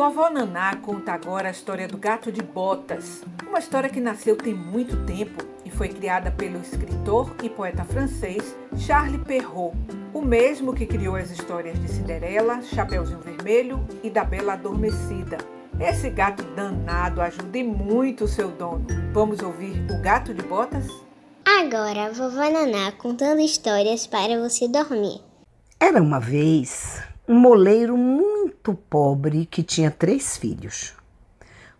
Vovó Naná conta agora a história do gato de botas, uma história que nasceu tem muito tempo e foi criada pelo escritor e poeta francês Charles Perrault, o mesmo que criou as histórias de Cinderela, Chapeuzinho Vermelho e da Bela Adormecida. Esse gato danado ajuda muito o seu dono. Vamos ouvir o gato de botas? Agora, vovó Naná contando histórias para você dormir. Era uma vez um moleiro muito pobre que tinha três filhos.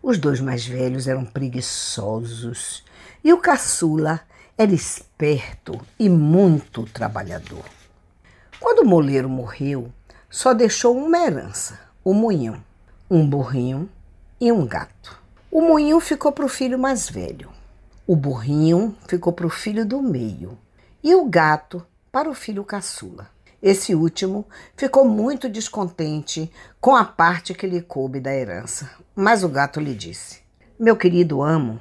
Os dois mais velhos eram preguiçosos e o caçula era esperto e muito trabalhador. Quando o moleiro morreu, só deixou uma herança: o moinho, um burrinho e um gato. O moinho ficou para o filho mais velho, o burrinho ficou para o filho do meio e o gato para o filho caçula. Esse último ficou muito descontente com a parte que lhe coube da herança, mas o gato lhe disse: Meu querido amo,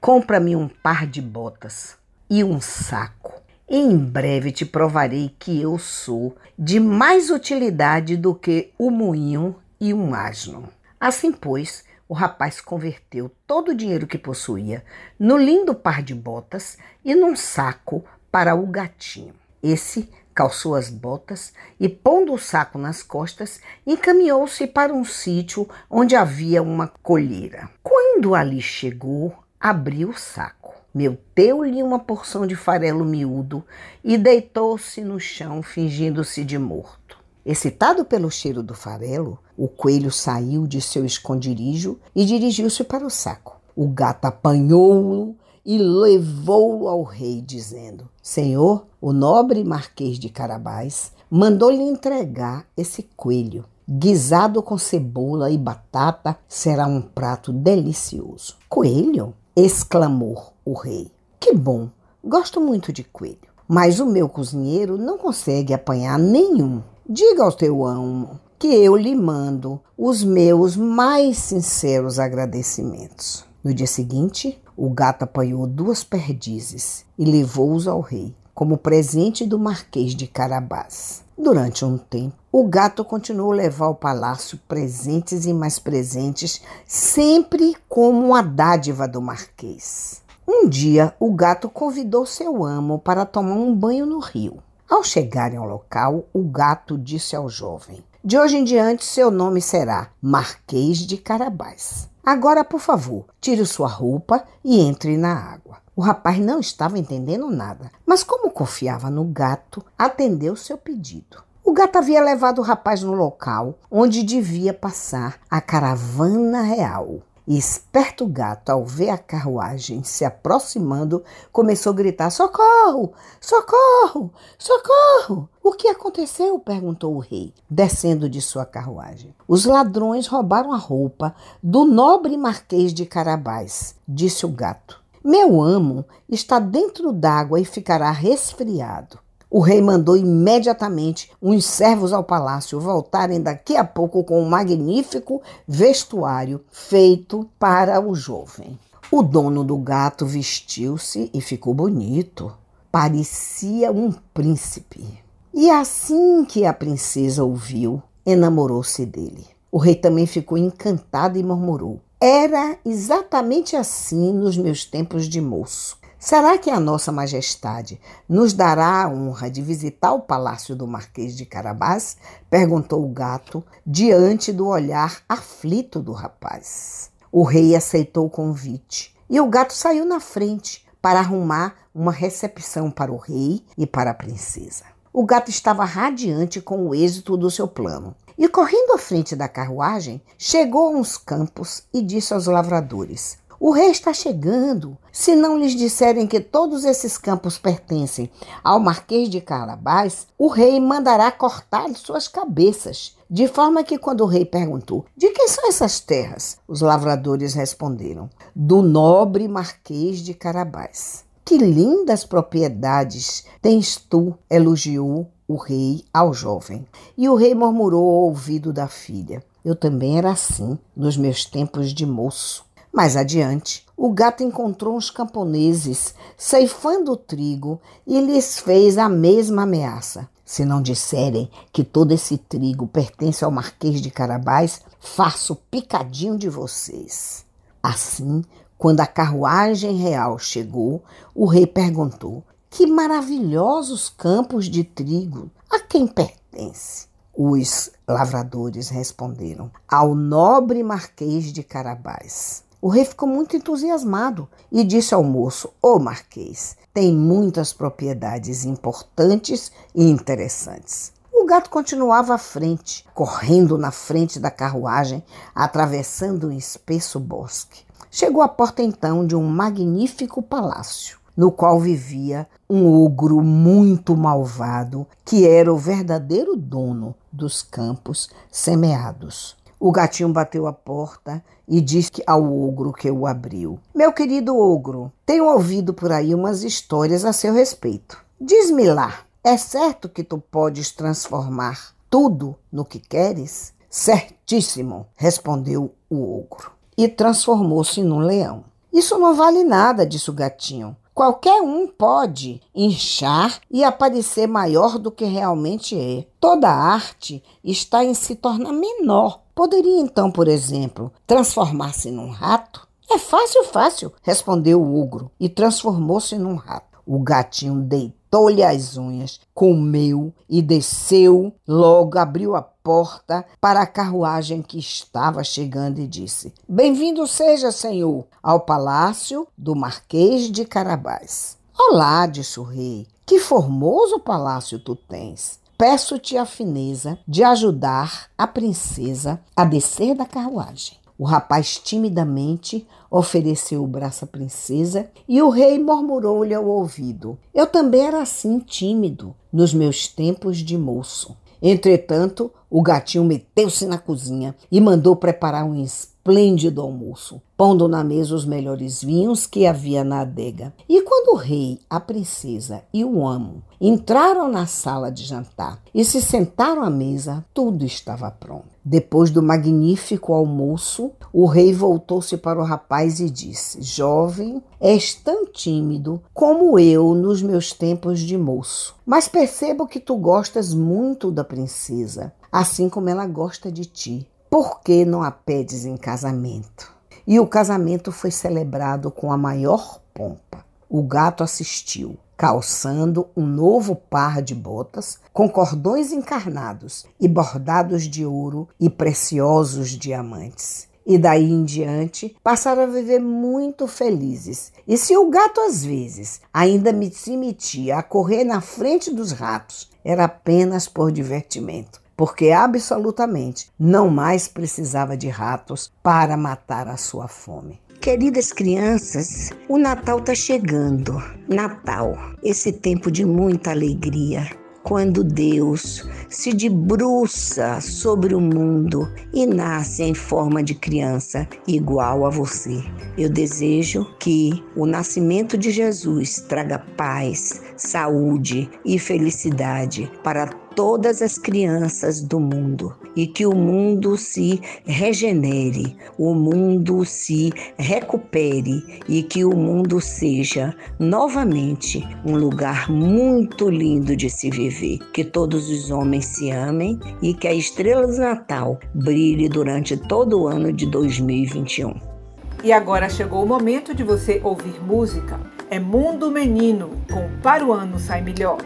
compra-me um par de botas e um saco. Em breve te provarei que eu sou de mais utilidade do que o moinho e um asno. Assim, pois, o rapaz converteu todo o dinheiro que possuía no lindo par de botas e num saco para o gatinho. Esse calçou as botas e, pondo o saco nas costas, encaminhou-se para um sítio onde havia uma colheira. Quando ali chegou, abriu o saco, meteu-lhe uma porção de farelo miúdo e deitou-se no chão, fingindo-se de morto. Excitado pelo cheiro do farelo, o coelho saiu de seu esconderijo e dirigiu-se para o saco. O gato apanhou-o e levou-o ao rei, dizendo: Senhor, o nobre marquês de Carabás mandou-lhe entregar esse coelho. Guisado com cebola e batata, será um prato delicioso. Coelho? exclamou o rei. Que bom! Gosto muito de coelho. Mas o meu cozinheiro não consegue apanhar nenhum. Diga ao teu amo que eu lhe mando os meus mais sinceros agradecimentos. No dia seguinte, o gato apanhou duas perdizes e levou-os ao rei, como presente do Marquês de Carabás. Durante um tempo, o gato continuou a levar ao palácio presentes e mais presentes, sempre como uma dádiva do Marquês. Um dia, o gato convidou seu amo para tomar um banho no rio. Ao chegarem ao local, o gato disse ao jovem: De hoje em diante, seu nome será Marquês de Carabás. Agora, por favor, tire sua roupa e entre na água. O rapaz não estava entendendo nada, mas como confiava no gato, atendeu seu pedido. O gato havia levado o rapaz no local onde devia passar a caravana real. E esperto gato, ao ver a carruagem se aproximando, começou a gritar: Socorro! Socorro! Socorro! O que aconteceu? perguntou o rei, descendo de sua carruagem. Os ladrões roubaram a roupa do nobre marquês de Carabás, disse o gato. Meu amo está dentro d'água e ficará resfriado. O rei mandou imediatamente uns servos ao palácio voltarem daqui a pouco com um magnífico vestuário feito para o jovem. O dono do gato vestiu-se e ficou bonito. Parecia um príncipe. E assim que a princesa o viu, enamorou-se dele. O rei também ficou encantado e murmurou: Era exatamente assim nos meus tempos de moço. Será que a Nossa Majestade nos dará a honra de visitar o palácio do Marquês de Carabás? perguntou o gato, diante do olhar aflito do rapaz. O rei aceitou o convite e o gato saiu na frente para arrumar uma recepção para o rei e para a princesa. O gato estava radiante com o êxito do seu plano. E correndo à frente da carruagem, chegou a uns campos e disse aos lavradores: o rei está chegando. Se não lhes disserem que todos esses campos pertencem ao Marquês de Carabás, o rei mandará cortar suas cabeças. De forma que, quando o rei perguntou: De quem são essas terras? Os lavradores responderam: Do nobre Marquês de Carabás. Que lindas propriedades tens tu, elogiou o rei ao jovem. E o rei murmurou ao ouvido da filha: Eu também era assim nos meus tempos de moço. Mais adiante, o gato encontrou uns camponeses ceifando o trigo e lhes fez a mesma ameaça. Se não disserem que todo esse trigo pertence ao Marquês de Carabás, faço picadinho de vocês. Assim, quando a carruagem real chegou, o rei perguntou: Que maravilhosos campos de trigo! A quem pertence? Os lavradores responderam: Ao nobre Marquês de Carabás. O rei ficou muito entusiasmado e disse ao moço: Ô oh, Marquês, tem muitas propriedades importantes e interessantes. O gato continuava à frente, correndo na frente da carruagem, atravessando um espesso bosque. Chegou à porta então de um magnífico palácio, no qual vivia um ogro muito malvado, que era o verdadeiro dono dos campos semeados. O gatinho bateu a porta e disse ao ogro que o abriu: Meu querido ogro, tenho ouvido por aí umas histórias a seu respeito. Diz-me lá, é certo que tu podes transformar tudo no que queres? Certíssimo, respondeu o ogro. E transformou-se num leão. Isso não vale nada, disse o gatinho. Qualquer um pode inchar e aparecer maior do que realmente é. Toda arte está em se tornar menor. Poderia então, por exemplo, transformar-se num rato? É fácil, fácil, respondeu o ogro e transformou-se num rato. O gatinho deitou-lhe as unhas, comeu e desceu. Logo abriu a porta para a carruagem que estava chegando e disse: Bem-vindo seja, senhor, ao palácio do Marquês de Carabás. Olá, disse o rei. Que formoso palácio tu tens. Peço-te a fineza de ajudar a princesa a descer da carruagem. O rapaz timidamente ofereceu o braço à princesa e o rei murmurou-lhe ao ouvido: Eu também era assim tímido nos meus tempos de moço. Entretanto, o gatinho meteu-se na cozinha e mandou preparar um esplêndido almoço, pondo na mesa os melhores vinhos que havia na adega. E quando o rei, a princesa e o amo entraram na sala de jantar e se sentaram à mesa, tudo estava pronto. Depois do magnífico almoço, o rei voltou-se para o rapaz e disse: Jovem, és tão tímido como eu nos meus tempos de moço. Mas percebo que tu gostas muito da princesa, assim como ela gosta de ti. Por que não a pedes em casamento? E o casamento foi celebrado com a maior pompa. O gato assistiu calçando um novo par de botas com cordões encarnados e bordados de ouro e preciosos diamantes. E daí em diante passaram a viver muito felizes. E se o gato às vezes ainda se metia a correr na frente dos ratos, era apenas por divertimento, porque absolutamente não mais precisava de ratos para matar a sua fome. Queridas crianças, o Natal está chegando. Natal, esse tempo de muita alegria, quando Deus se debruça sobre o mundo e nasce em forma de criança igual a você. Eu desejo que o nascimento de Jesus traga paz, saúde e felicidade para todas as crianças do mundo e que o mundo se regenere, o mundo se recupere e que o mundo seja novamente um lugar muito lindo de se viver. Que todos os homens se amem e que a estrela do Natal brilhe durante todo o ano de 2021. E agora chegou o momento de você ouvir música. É Mundo Menino, com Para o Ano Sai Melhor.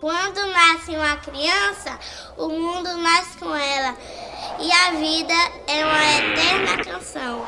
Quando nasce uma criança, o mundo nasce com ela e a vida é uma eterna canção.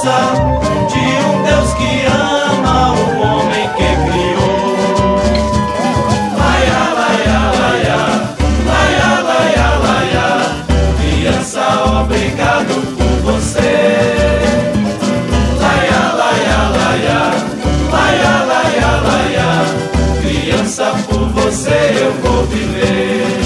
De um Deus que ama o homem que criou. Laia, laia, laia, laia, laia, laia, criança, obrigado por você. Laia, laia, laia, laia, laia, laia, criança, por você eu vou viver.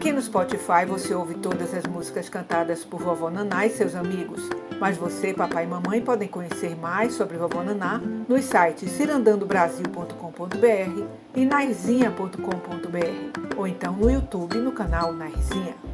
Aqui no Spotify você ouve todas as músicas cantadas por Vovó Naná e seus amigos. Mas você, papai e mamãe podem conhecer mais sobre Vovó Naná nos sites cirandandobrasil.com.br e nairzinha.com.br ou então no YouTube no canal Nairzinha.